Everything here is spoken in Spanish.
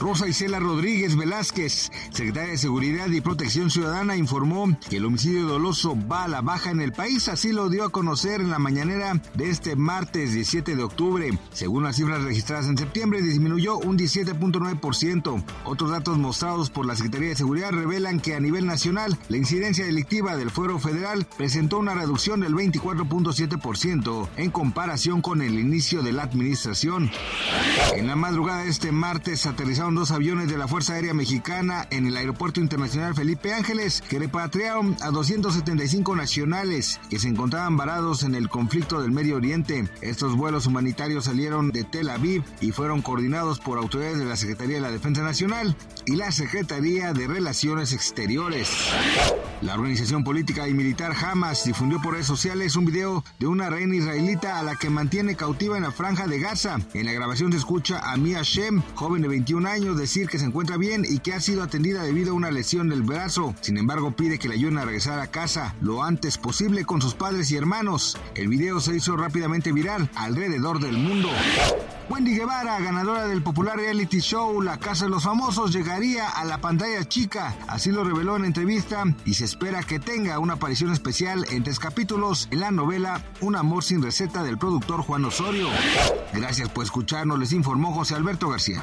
Rosa Isela Rodríguez Velázquez, secretaria de Seguridad y Protección Ciudadana, informó que el homicidio doloso va a la baja en el país. Así lo dio a conocer en la mañanera de este martes 17 de octubre. Según las cifras registradas en septiembre, disminuyó un 17.9%. Otros datos mostrados por la Secretaría de Seguridad revelan que a nivel nacional, la incidencia delictiva del fuero federal presentó una reducción del 24.7% en comparación con el inicio de la administración. En la madrugada de este martes aterrizaron dos aviones de la Fuerza Aérea Mexicana en el Aeropuerto Internacional Felipe Ángeles que repatriaron a 275 nacionales que se encontraban varados en el conflicto del Medio Oriente. Estos vuelos humanitarios salieron de Tel Aviv y fueron coordinados por autoridades de la Secretaría de la Defensa Nacional y la Secretaría de Relaciones Exteriores. La organización política y militar Hamas difundió por redes sociales un video de una reina israelita a la que mantiene cautiva en la franja de Gaza. En la grabación se escucha a Mia Shem, joven de 21 años, decir que se encuentra bien y que ha sido atendida debido a una lesión del brazo. Sin embargo, pide que le ayuden a regresar a casa lo antes posible con sus padres y hermanos. El video se hizo rápidamente viral alrededor del mundo. Wendy Guevara, ganadora del popular reality show La Casa de los Famosos, llegaría a la pantalla chica. Así lo reveló en entrevista y se espera que tenga una aparición especial en tres capítulos en la novela Un amor sin receta del productor Juan Osorio. Gracias por escucharnos, les informó José Alberto García.